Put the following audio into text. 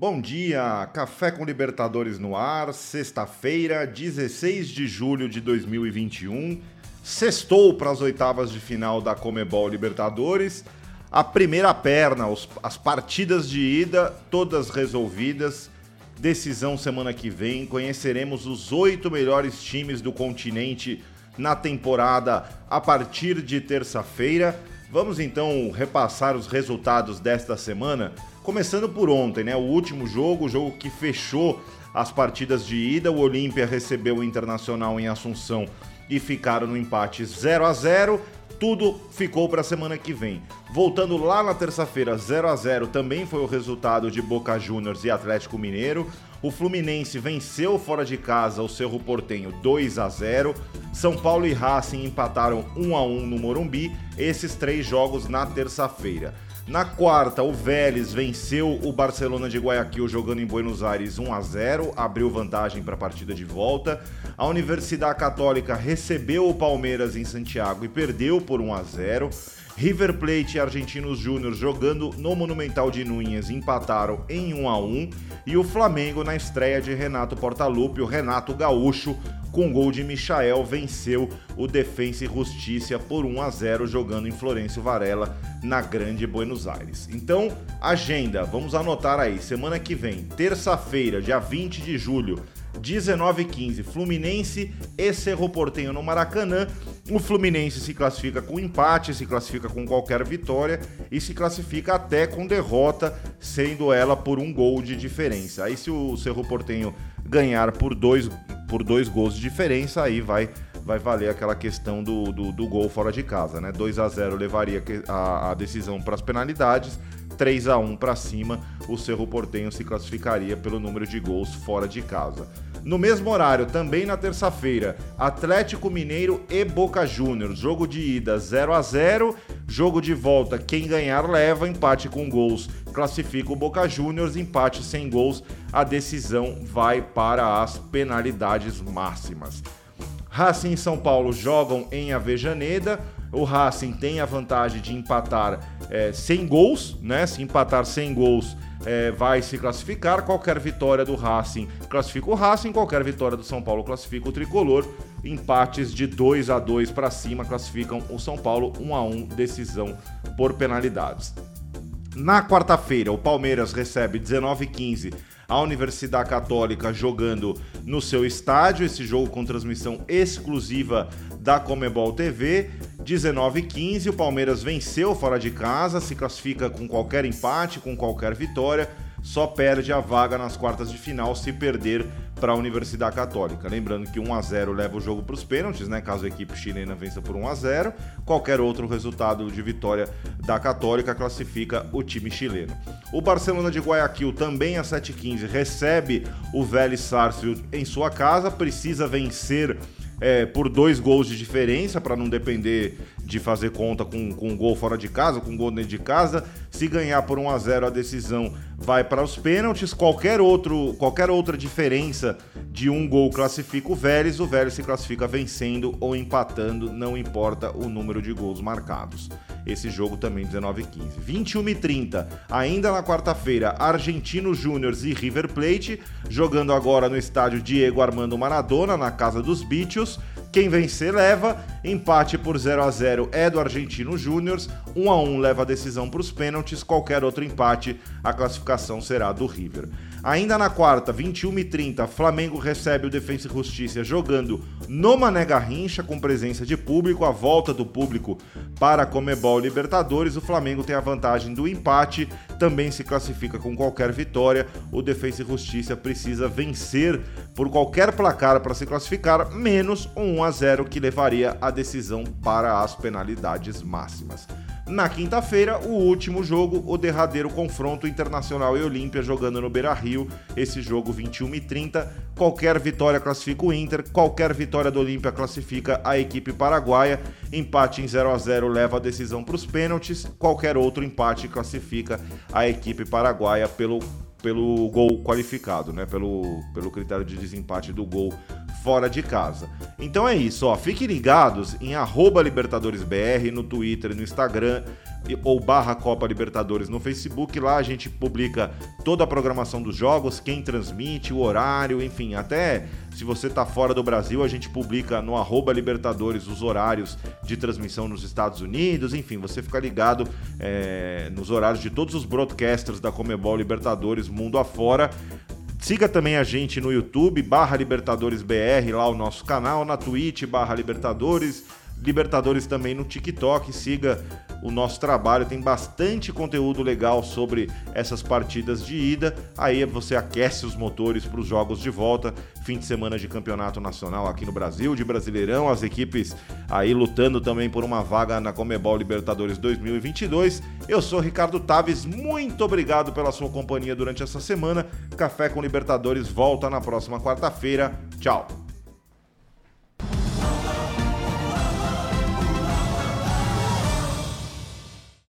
Bom dia, Café com Libertadores no ar, sexta-feira, 16 de julho de 2021. Sextou para as oitavas de final da Comebol Libertadores. A primeira perna, os, as partidas de ida, todas resolvidas. Decisão semana que vem. Conheceremos os oito melhores times do continente na temporada a partir de terça-feira. Vamos então repassar os resultados desta semana, começando por ontem, né? O último jogo, o jogo que fechou as partidas de ida. O Olímpia recebeu o Internacional em Assunção e ficaram no empate 0 a 0 tudo ficou para a semana que vem. Voltando lá na terça-feira, 0 a 0 também foi o resultado de Boca Juniors e Atlético Mineiro. O Fluminense venceu fora de casa o Cerro Portenho 2 a 0. São Paulo e Racing empataram 1 a 1 no Morumbi. Esses três jogos na terça-feira. Na quarta, o Vélez venceu o Barcelona de Guayaquil jogando em Buenos Aires 1 a 0, abriu vantagem para a partida de volta. A Universidade Católica recebeu o Palmeiras em Santiago e perdeu por 1 a 0. River Plate e Argentinos Júnior jogando no Monumental de Núñez empataram em 1 a 1 e o Flamengo na estreia de Renato Portaluppi, o Renato Gaúcho, com gol de Michael, venceu o Defensa e Justiça por 1 a 0 jogando em Florencio Varela na Grande Buenos Aires. Então, agenda, vamos anotar aí, semana que vem, terça-feira, dia 20 de julho, 19:15 Fluminense e Cerro Portenho no Maracanã. O Fluminense se classifica com empate, se classifica com qualquer vitória e se classifica até com derrota, sendo ela por um gol de diferença. Aí se o Cerro Portenho ganhar por dois, por dois gols de diferença, aí vai vai valer aquela questão do, do, do gol fora de casa, né? 2 a 0 levaria a, a decisão para as penalidades, 3 a 1 para cima, o Cerro Portenho se classificaria pelo número de gols fora de casa. No mesmo horário, também na terça-feira, Atlético Mineiro e Boca Juniors. Jogo de ida 0 a 0 jogo de volta, quem ganhar leva, empate com gols classifica o Boca Juniors, empate sem gols, a decisão vai para as penalidades máximas. Racing e São Paulo jogam em Avejaneda. O Racing tem a vantagem de empatar é, sem gols, né? Se empatar sem gols, é, vai se classificar. Qualquer vitória do Racing classifica o Racing, qualquer vitória do São Paulo classifica o tricolor. Empates de 2 a 2 para cima classificam o São Paulo 1 a 1 decisão por penalidades. Na quarta-feira, o Palmeiras recebe 19:15 a Universidade Católica jogando no seu estádio, esse jogo com transmissão exclusiva da Comebol TV. 19 15, o Palmeiras venceu fora de casa, se classifica com qualquer empate, com qualquer vitória, só perde a vaga nas quartas de final se perder para a Universidade Católica. Lembrando que 1 a 0 leva o jogo para os pênaltis, né? Caso a equipe chilena vença por 1 a 0, qualquer outro resultado de vitória da Católica classifica o time chileno. O Barcelona de Guayaquil também às 7h15 recebe o Vélez Sarsfield em sua casa, precisa vencer é, por dois gols de diferença, para não depender de fazer conta com, com um gol fora de casa, com um gol dentro de casa. Se ganhar por 1 a 0 a decisão vai para os pênaltis. Qualquer, outro, qualquer outra diferença de um gol classifica o Vélez. O Vélez se classifica vencendo ou empatando, não importa o número de gols marcados. Esse jogo também 19 15. 21 e 30, ainda na quarta-feira, Argentino Júnior e River Plate, jogando agora no estádio Diego Armando Maradona, na casa dos Bichos. Quem vencer leva, empate por 0 a 0 é do Argentino Júnior, 1 a 1 leva a decisão para os pênaltis, qualquer outro empate, a classificação será do River. Ainda na quarta, 21 e 30, Flamengo recebe o Defensa e Justiça jogando no Mané Garrincha, com presença de público, a volta do público para a Comebol Libertadores. O Flamengo tem a vantagem do empate, também se classifica com qualquer vitória. O Defensa e Justiça precisa vencer por qualquer placar para se classificar, menos um 1 a 0 que levaria a decisão para as penalidades máximas. Na quinta-feira, o último jogo, o derradeiro confronto Internacional e Olímpia jogando no Beira Rio. Esse jogo 21 e 30. Qualquer vitória classifica o Inter, qualquer vitória do Olímpia classifica a equipe paraguaia. Empate em 0 a 0 leva a decisão para os pênaltis. Qualquer outro empate classifica a equipe paraguaia pelo pelo gol qualificado, né? Pelo, pelo critério de desempate do gol fora de casa. Então é isso, ó. Fiquem ligados em LibertadoresBR no Twitter no Instagram ou barra Copa Libertadores no Facebook. Lá a gente publica toda a programação dos jogos, quem transmite, o horário, enfim, até se você está fora do Brasil, a gente publica no arroba Libertadores os horários de transmissão nos Estados Unidos, enfim, você fica ligado é, nos horários de todos os broadcasters da Comebol Libertadores mundo afora. Siga também a gente no YouTube, barra Libertadores BR, lá o nosso canal, na Twitch, barra Libertadores, Libertadores também no TikTok. Siga o nosso trabalho, tem bastante conteúdo legal sobre essas partidas de ida. Aí você aquece os motores para os jogos de volta. Fim de semana de campeonato nacional aqui no Brasil, de Brasileirão, as equipes aí lutando também por uma vaga na Comebol Libertadores 2022. Eu sou Ricardo Taves, muito obrigado pela sua companhia durante essa semana. Café com Libertadores volta na próxima quarta-feira. Tchau.